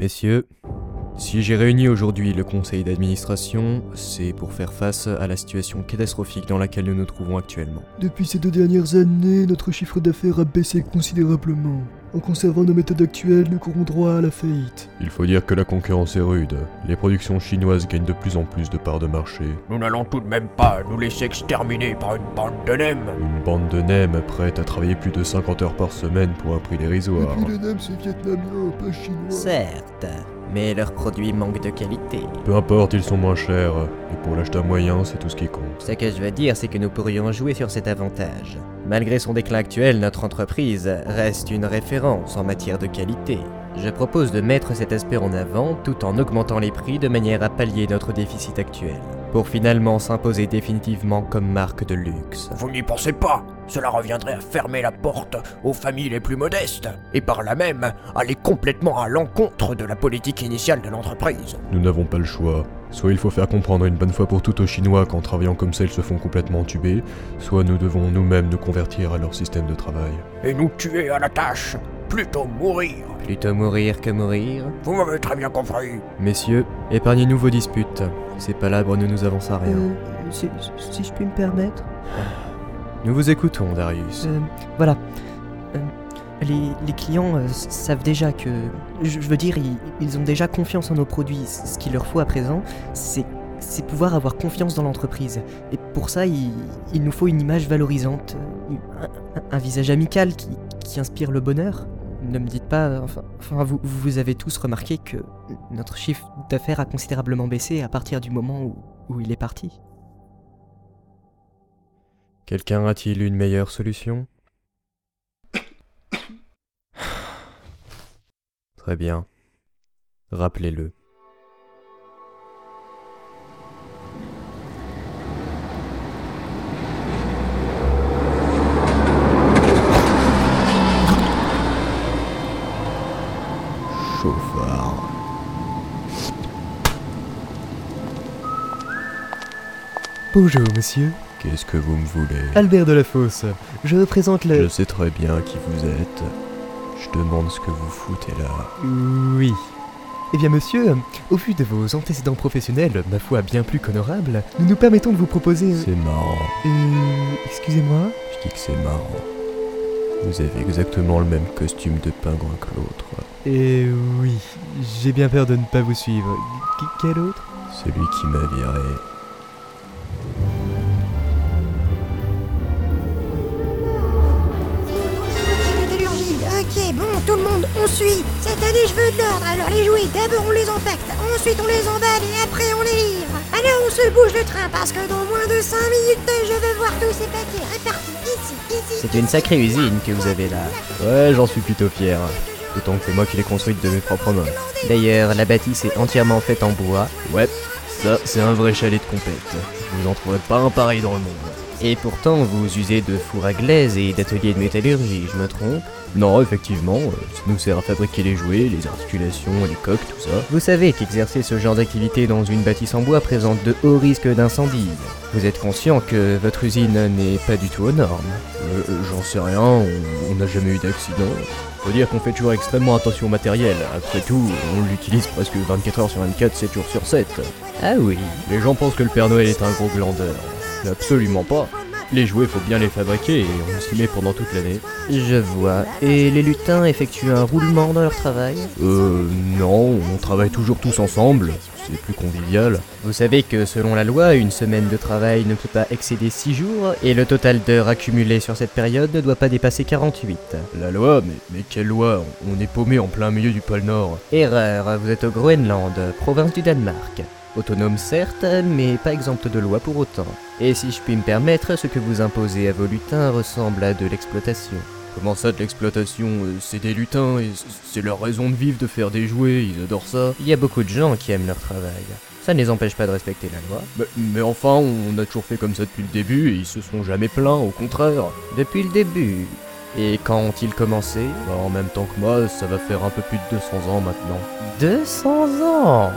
Messieurs, si j'ai réuni aujourd'hui le conseil d'administration, c'est pour faire face à la situation catastrophique dans laquelle nous nous trouvons actuellement. Depuis ces deux dernières années, notre chiffre d'affaires a baissé considérablement. En conservant nos méthodes actuelles, nous courons droit à la faillite. Il faut dire que la concurrence est rude. Les productions chinoises gagnent de plus en plus de parts de marché. Nous n'allons tout de même pas nous laisser exterminer par une bande de nems. Une bande de nems prête à travailler plus de 50 heures par semaine pour un prix Et dérisoire. puis le nem c'est vietnamien, pas chinois. Certes, mais leurs produits manquent de qualité. Peu importe, ils sont moins chers. Et pour l'acheteur moyen, c'est tout ce qui compte. Ce que je veux dire, c'est que nous pourrions jouer sur cet avantage. Malgré son déclin actuel, notre entreprise reste une référence en matière de qualité. Je propose de mettre cet aspect en avant tout en augmentant les prix de manière à pallier notre déficit actuel, pour finalement s'imposer définitivement comme marque de luxe. Vous n'y pensez pas Cela reviendrait à fermer la porte aux familles les plus modestes, et par là même aller complètement à l'encontre de la politique initiale de l'entreprise. Nous n'avons pas le choix. Soit il faut faire comprendre une bonne fois pour toutes aux Chinois qu'en travaillant comme ça ils se font complètement entuber, soit nous devons nous-mêmes nous convertir à leur système de travail. Et nous tuer à la tâche, plutôt mourir. Plutôt mourir que mourir. Vous m'avez très bien compris. Messieurs, épargnez-nous vos disputes. Ces palabres ne nous avancent à rien. Euh, si, si je puis me permettre. Nous vous écoutons, Darius. Euh, voilà. Euh, les, les clients euh, savent déjà que. Je, je veux dire, ils, ils ont déjà confiance en nos produits. Ce qu'il leur faut à présent, c'est. C'est pouvoir avoir confiance dans l'entreprise. Et pour ça, il, il nous faut une image valorisante, un, un- un visage amical qui, qui inspire le bonheur. Ne me dites pas, enfin, enfin vous, vous avez tous remarqué que notre chiffre d'affaires a considérablement baissé à partir du moment où, où il est parti. Quelqu'un a-t-il une meilleure solution? Très bien. Rappelez-le. Bonjour, monsieur. Qu'est-ce que vous me voulez? Albert de la Fosse. Je représente Je le. sais très bien qui vous êtes. Je demande ce que vous foutez là. Oui. Eh bien, monsieur, au vu de vos antécédents professionnels, ma foi bien plus qu'honorables, nous nous permettons de vous proposer. C'est marrant. Euh. Excusez-moi Je dis que c'est marrant. Vous avez exactement le même costume de pingouin que l'autre. Eh oui, j'ai bien peur de ne pas vous suivre. Qu- quel autre? Celui qui m'a viré. Ok, bon, tout le monde, on suit. Cette année, je veux de l'ordre, alors les jouets, d'abord on les empaque, ensuite on les emballe et après on les livre. Se bouge le train parce que dans moins de 5 minutes, je veux voir tous ces paquets répartis ici, ici. C'est une sacrée usine que vous avez là. Ouais, j'en suis plutôt fier. D'autant que c'est moi qui l'ai construite de mes propres mains. D'ailleurs, la bâtisse est entièrement faite en bois. Ouais, ça, c'est un vrai chalet de compète. Vous en trouverez pas un pareil dans le monde. Et pourtant, vous usez de fours à glaise et d'ateliers de métallurgie, je me trompe? Non, effectivement, euh, ça nous sert à fabriquer les jouets, les articulations, les coques, tout ça. Vous savez qu'exercer ce genre d'activité dans une bâtisse en bois présente de hauts risques d'incendie. Vous êtes conscient que votre usine n'est pas du tout aux normes. Euh, euh, J'en sais rien, on n'a jamais eu d'accident. Faut dire qu'on fait toujours extrêmement attention au matériel. Après tout, on l'utilise presque 24 heures sur 24, 7 jours sur 7. Ah oui, Les gens pensent que le Père Noël est un gros glandeur. Absolument pas. Les jouets, faut bien les fabriquer et on s'y met pendant toute l'année. je vois. Et les lutins effectuent un roulement dans leur travail Euh, non, on travaille toujours tous ensemble. C'est plus convivial. Vous savez que selon la loi, une semaine de travail ne peut pas excéder 6 jours, et le total d'heures accumulées sur cette période ne doit pas dépasser 48. La loi, mais, mais quelle loi? On est paumé en plein milieu du pôle Nord. Erreur, vous êtes au Groenland, province du Danemark. Autonome certes, mais pas exempte de loi pour autant. Et si je puis me permettre, ce que vous imposez à vos lutins ressemble à de l'exploitation. Comment ça de l'exploitation? Euh, C'est des lutins et c'est leur raison de vivre de faire des jouets, ils adorent ça. Il y a beaucoup de gens qui aiment leur travail. Ça ne les empêche pas de respecter la loi. Mais, mais enfin, on a toujours fait comme ça depuis le début et ils se sont jamais plaints, au contraire. Depuis le début. Et quand ont-ils commencé Bah, en même temps que moi, ça va faire un peu plus de 200 ans maintenant. 200 ans?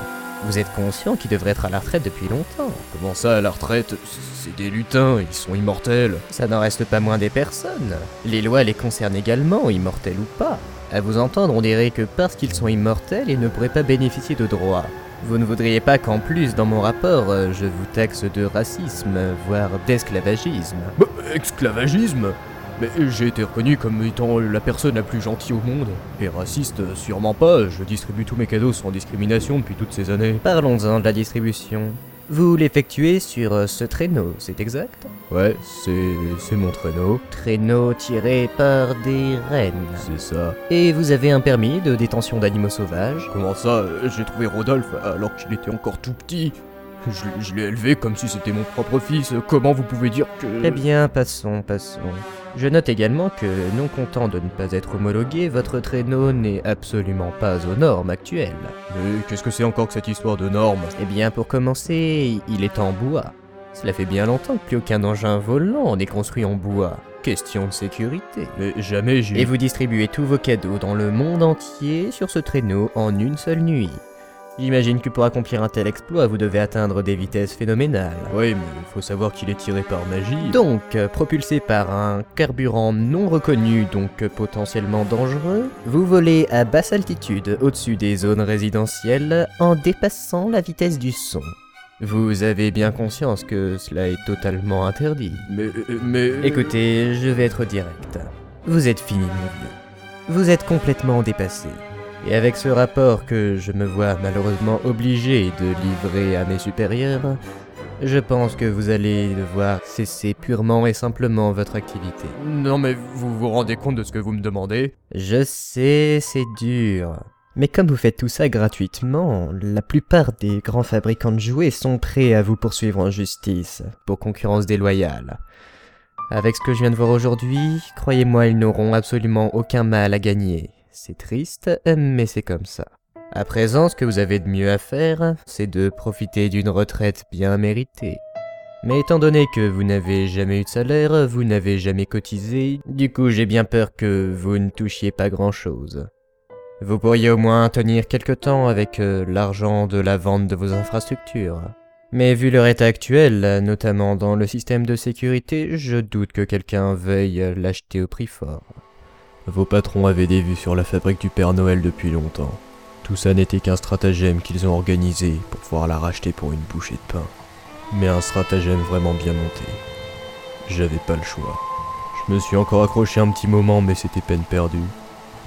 Vous êtes conscient qu'ils devraient être à la retraite depuis longtemps. Comment ça, à la retraite? C'est des lutins, ils sont immortels. Ça n'en reste pas moins des personnes. Les lois les concernent également, immortelles ou pas. À vous entendre, on dirait que parce qu'ils sont immortels, ils ne pourraient pas bénéficier de droits. Vous ne voudriez pas qu'en plus, dans mon rapport, euh, je vous taxe de racisme, voire d'esclavagisme Bah, esclavagisme? Mais j'ai été reconnu comme étant la personne la plus gentille au monde. Et raciste, sûrement pas, je distribue tous mes cadeaux sans discrimination depuis toutes ces années. Parlons-en de la distribution. Vous l'effectuez sur euh, ce traîneau, c'est exact? Ouais, c'est c'est mon traîneau, Traîneau tiré par des rennes. c'est ça. Et vous avez un permis de détention d'animaux sauvages? Comment ça? J'ai trouvé Rodolphe alors qu'il était encore tout petit. Je, l'ai- je l'ai élevé comme si c'était mon propre fils. Comment vous pouvez dire que... Eh bien, passons, passons. Je note également que, non content de ne pas être homologué, votre traîneau n'est absolument pas aux normes actuelles. Mais qu'est-ce que c'est encore que cette histoire de normes? Eh bien, pour commencer, il est en bois. Cela fait bien longtemps que plus aucun engin volant n'est construit en bois. Question de sécurité. Mais jamais j'ai... Et vous distribuez tous vos cadeaux dans le monde entier sur ce traîneau en une seule nuit. J'imagine que pour accomplir un tel exploit, vous devez atteindre des vitesses phénoménales. Oui, mais faut savoir qu'il est tiré par magie. Donc, euh, propulsé par un carburant non reconnu, donc euh, potentiellement dangereux, vous volez à basse altitude au-dessus des zones résidentielles en dépassant la vitesse du son. Vous avez bien conscience que cela est totalement interdit. Mais... euh, mais... Écoutez, je vais être direct. Vous êtes fini, mon vieux. Vous êtes complètement dépassé. Et avec ce rapport que je me vois malheureusement obligé de livrer à mes supérieurs, je pense que vous allez devoir cesser purement et simplement votre activité. Non mais vous vous rendez compte de ce que vous me demandez? Je sais, c'est dur. Mais comme vous faites tout ça gratuitement, la plupart des grands fabricants de jouets sont prêts à vous poursuivre en justice pour concurrence déloyale. Avec ce que je viens de voir aujourd'hui, croyez-moi, ils n'auront absolument aucun mal à gagner. C'est triste, mais c'est comme ça. À présent, ce que vous avez de mieux à faire, c'est de profiter d'une retraite bien méritée. Mais étant donné que vous n'avez jamais eu de salaire, vous n'avez jamais cotisé, du coup j'ai bien peur que vous ne touchiez pas grand-chose. Vous pourriez au moins tenir quelque temps avec euh, l'argent de la vente de vos infrastructures. Mais vu leur état actuel, notamment dans le système de sécurité, je doute que quelqu'un veuille l'acheter au prix fort. Vos patrons avaient des vues sur la fabrique du Père Noël depuis longtemps. Tout ça n'était qu'un stratagème qu'ils ont organisé pour pouvoir la racheter pour une bouchée de pain. Mais un stratagème vraiment bien monté. J'avais pas le choix. Je me suis encore accroché un petit moment, mais c'était peine perdue.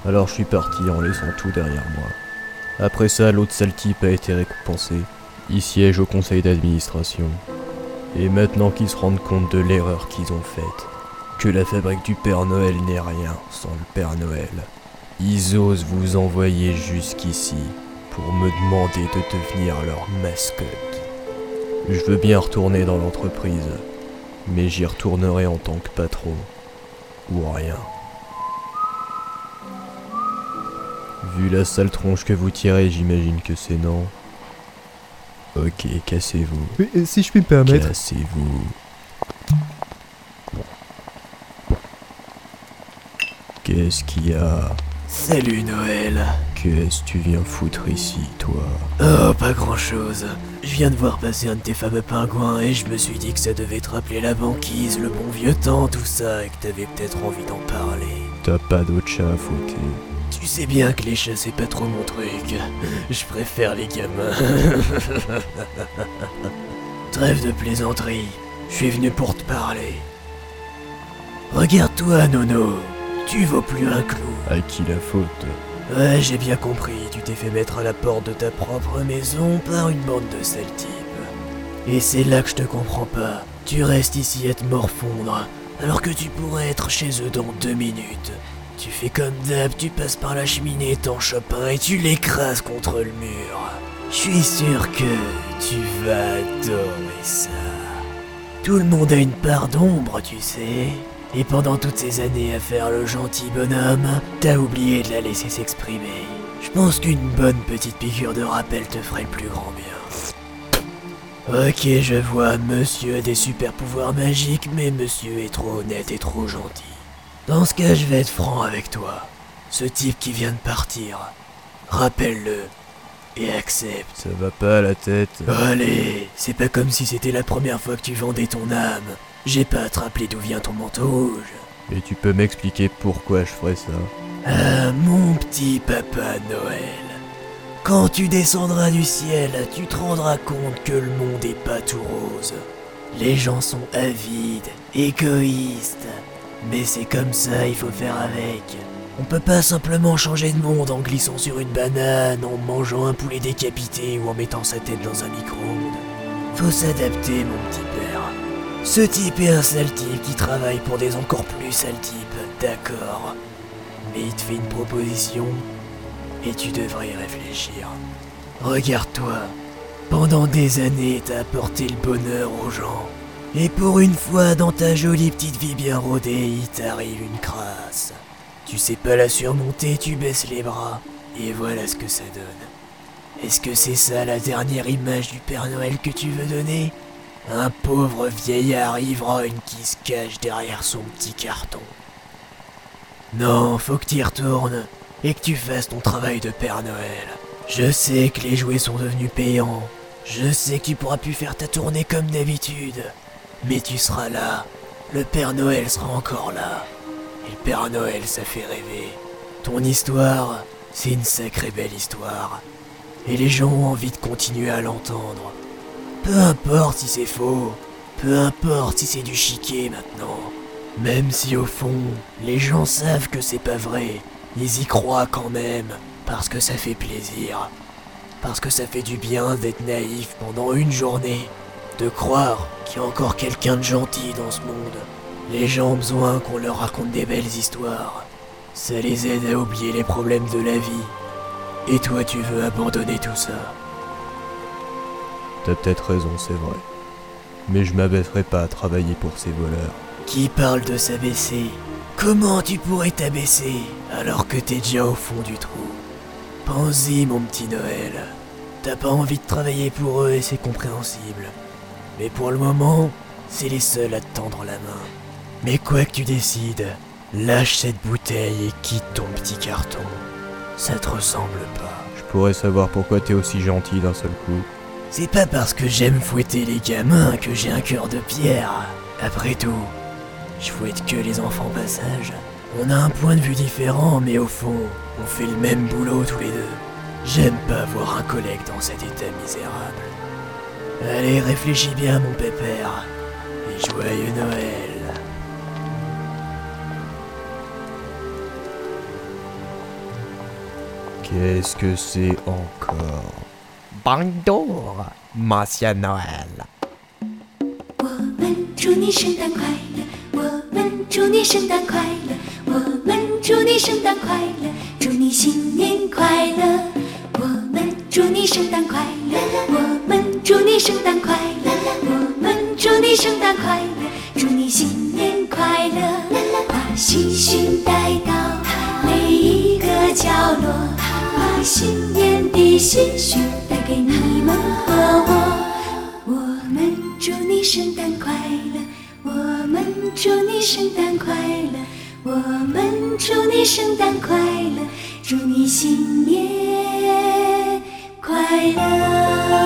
Alors je suis parti en laissant tout derrière moi. Après ça, l'autre sale type a été récompensé. Il siège au conseil d'administration. Et maintenant qu'ils se rendent compte de l'erreur qu'ils ont faite, que la fabrique du Père Noël n'est rien sans le Père Noël, ils osent vous envoyer jusqu'ici pour me demander de devenir leur mascotte. Je veux bien retourner dans l'entreprise, mais j'y retournerai en tant que patron. Ou rien. Vu la sale tronche que vous tirez, j'imagine que c'est non. Ok, cassez-vous. Si je puis me permettre, Cassez-vous. Qu'est-ce qu'il y a Salut Noël. Qu'est-ce que tu viens foutre ici, toi Oh, pas grand chose. Je viens de voir passer un de tes fameux pingouins et je me suis dit que ça devait te rappeler la banquise, le bon vieux temps, tout ça, et que t'avais peut-être envie d'en parler. T'as pas d'autre chat à fouetter. Tu sais bien que les chats c'est pas trop mon truc. Je préfère les gamins. Trêve de plaisanterie. Je suis venu pour te parler. Regarde-toi, Nono. Tu vaux plus un clou. À qui la faute Ouais, j'ai bien compris. Tu t'es fait mettre à la porte de ta propre maison par une bande de sales types. Et c'est là que je te comprends pas. Tu restes ici à te morfondre, alors que tu pourrais être chez eux dans deux minutes. Tu fais comme d'hab, tu passes par la cheminée, t'en chopes un et tu l'écrases contre le mur. Je suis sûr que tu vas adorer ça. Tout le monde a une part d'ombre, tu sais. Et pendant toutes ces années à faire le gentil bonhomme, t'as oublié de la laisser s'exprimer. Je pense qu'une bonne petite piqûre de rappel te ferait le plus grand bien. Ok, je vois, monsieur a des super pouvoirs magiques, mais monsieur est trop honnête et trop gentil. Dans ce cas, je vais être franc avec toi. Ce type qui vient de partir, rappelle-le et accepte. Ça va pas à la tête Allez, c'est pas comme si c'était la première fois que tu vendais ton âme. J'ai pas à te rappeler d'où vient ton manteau rouge. Et tu peux m'expliquer pourquoi je ferais ça Ah, mon petit papa Noël. Quand tu descendras du ciel, tu te rendras compte que le monde est pas tout rose. Les gens sont avides, égoïstes. Mais c'est comme ça, il faut faire avec. On peut pas simplement changer de monde en glissant sur une banane, en mangeant un poulet décapité ou en mettant sa tête dans un micro-ondes. Faut s'adapter, mon petit. Ce type est un sale type qui travaille pour des encore plus sales types, d'accord. Mais il te fait une proposition et tu devrais y réfléchir. Regarde-toi. Pendant des années, t'as apporté le bonheur aux gens. Et pour une fois, dans ta jolie petite vie bien rodée, il t'arrive une crasse. Tu sais pas la surmonter, tu baisses les bras. Et voilà ce que ça donne. Est-ce que c'est ça la dernière image du Père Noël que tu veux donner? Un pauvre vieillard ivrogne qui se cache derrière son petit carton. Non, faut que t'y retournes et que tu fasses ton travail de Père Noël. Je sais que les jouets sont devenus payants. Je sais que tu pourras plus faire ta tournée comme d'habitude. Mais tu seras là. Le Père Noël sera encore là. Et le Père Noël, ça fait rêver. Ton histoire, c'est une sacrée belle histoire. Et les gens ont envie de continuer à l'entendre. Peu importe si c'est faux. Peu importe si c'est du chiquet maintenant. Même si au fond, les gens savent que c'est pas vrai. Ils y croient quand même, parce que ça fait plaisir. Parce que ça fait du bien d'être naïf pendant une journée. De croire qu'il y a encore quelqu'un de gentil dans ce monde. Les gens ont besoin qu'on leur raconte des belles histoires. Ça les aide à oublier les problèmes de la vie. Et toi, tu veux abandonner tout ça. T'as peut-être raison, c'est vrai. Mais je m'abaisserai pas à travailler pour ces voleurs. Qui parle de s'abaisser? Comment tu pourrais t'abaisser alors que t'es déjà au fond du trou? Pense-y, mon petit Noël. T'as pas envie de travailler pour eux et c'est compréhensible. Mais pour le moment, c'est les seuls à te tendre la main. Mais quoi que tu décides, lâche cette bouteille et quitte ton petit carton. Ça te ressemble pas. Je pourrais savoir pourquoi t'es aussi gentil d'un seul coup. C'est pas parce que j'aime fouetter les gamins que j'ai un cœur de pierre. Après tout, je fouette que les enfants passage. On a un point de vue différent, mais au fond, on fait le même boulot tous les deux. J'aime pas voir un collègue dans cet état misérable. Allez, réfléchis bien, mon pépère. Et joyeux Noël. Qu'est-ce que c'est encore? Bonjour, Monsieur Noël. 我们祝你圣诞快乐，我们祝你圣诞快乐，我们祝你圣诞快乐，祝你新年快乐。我们祝你圣诞快乐，我们祝你圣诞快乐，我们祝你圣诞快乐，祝你新年快乐。把喜讯带到每一个角落，把新年的喜讯给你们和我。我们祝你圣诞快乐，我们祝你圣诞快乐，我们祝你圣诞快乐，祝你新年快乐。